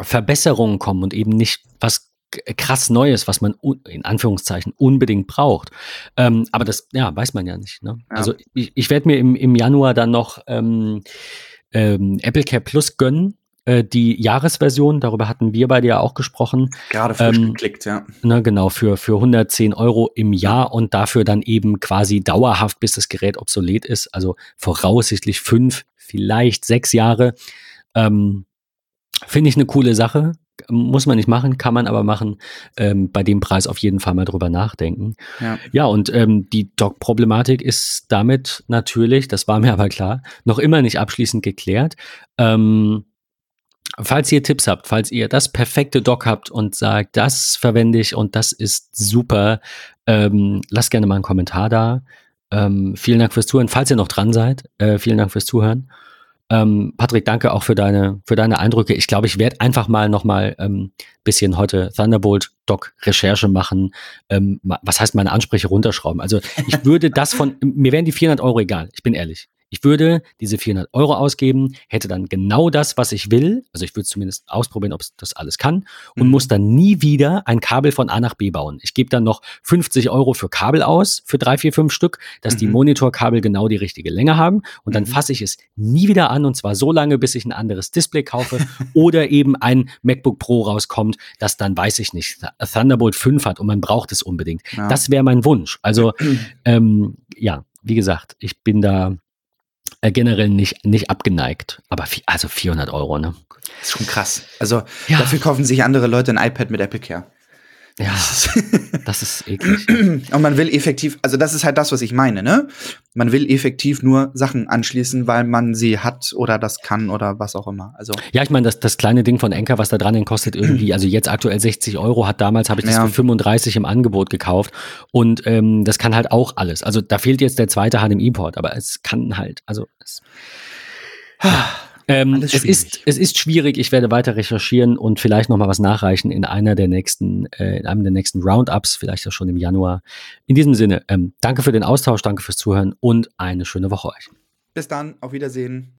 Verbesserungen kommen und eben nicht was krass Neues, was man in Anführungszeichen unbedingt braucht. Ähm, aber das, ja, weiß man ja nicht. Ne? Ja. Also ich, ich werde mir im, im Januar dann noch ähm, ähm, Apple Care Plus gönnen äh, die Jahresversion, darüber hatten wir beide ja auch gesprochen. Gerade frisch ähm, geklickt, ja. Na, genau, für, für 110 Euro im Jahr und dafür dann eben quasi dauerhaft, bis das Gerät obsolet ist, also voraussichtlich fünf, vielleicht sechs Jahre. Ähm, Finde ich eine coole Sache. Muss man nicht machen, kann man aber machen. Ähm, bei dem Preis auf jeden Fall mal drüber nachdenken. Ja, ja und ähm, die Dock-Problematik ist damit natürlich, das war mir aber klar, noch immer nicht abschließend geklärt. Ähm, falls ihr Tipps habt, falls ihr das perfekte Dock habt und sagt, das verwende ich und das ist super, ähm, lasst gerne mal einen Kommentar da. Ähm, vielen Dank fürs Zuhören. Falls ihr noch dran seid, äh, vielen Dank fürs Zuhören. Ähm, Patrick, danke auch für deine, für deine Eindrücke. Ich glaube, ich werde einfach mal noch mal ähm, bisschen heute Thunderbolt Doc Recherche machen. Ähm, was heißt meine Ansprüche runterschrauben? Also ich würde das von, mir wären die 400 Euro egal. Ich bin ehrlich. Ich würde diese 400 Euro ausgeben, hätte dann genau das, was ich will. Also ich würde zumindest ausprobieren, ob es das alles kann und mhm. muss dann nie wieder ein Kabel von A nach B bauen. Ich gebe dann noch 50 Euro für Kabel aus, für drei, vier, fünf Stück, dass mhm. die Monitorkabel genau die richtige Länge haben und dann mhm. fasse ich es nie wieder an und zwar so lange, bis ich ein anderes Display kaufe oder eben ein MacBook Pro rauskommt, das dann, weiß ich nicht, Thunderbolt 5 hat und man braucht es unbedingt. Ja. Das wäre mein Wunsch. Also ähm, ja, wie gesagt, ich bin da äh, generell nicht, nicht abgeneigt. Aber also 400 Euro, ne? Das ist schon krass. Also ja. dafür kaufen sich andere Leute ein iPad mit Apple Care. Ja, das ist eklig. Und man will effektiv, also das ist halt das, was ich meine, ne? Man will effektiv nur Sachen anschließen, weil man sie hat oder das kann oder was auch immer. Also ja, ich meine, das, das kleine Ding von Enker, was da dran kostet irgendwie, also jetzt aktuell 60 Euro, hat damals habe ich das ja. für 35 im Angebot gekauft und ähm, das kann halt auch alles. Also da fehlt jetzt der zweite HDMI-Port, aber es kann halt, also es, ja. Ähm, es, ist, es ist schwierig. Ich werde weiter recherchieren und vielleicht noch mal was nachreichen in einer der nächsten, äh, in einem der nächsten Roundups, vielleicht auch schon im Januar. In diesem Sinne, ähm, danke für den Austausch, danke fürs Zuhören und eine schöne Woche euch. Bis dann, auf Wiedersehen.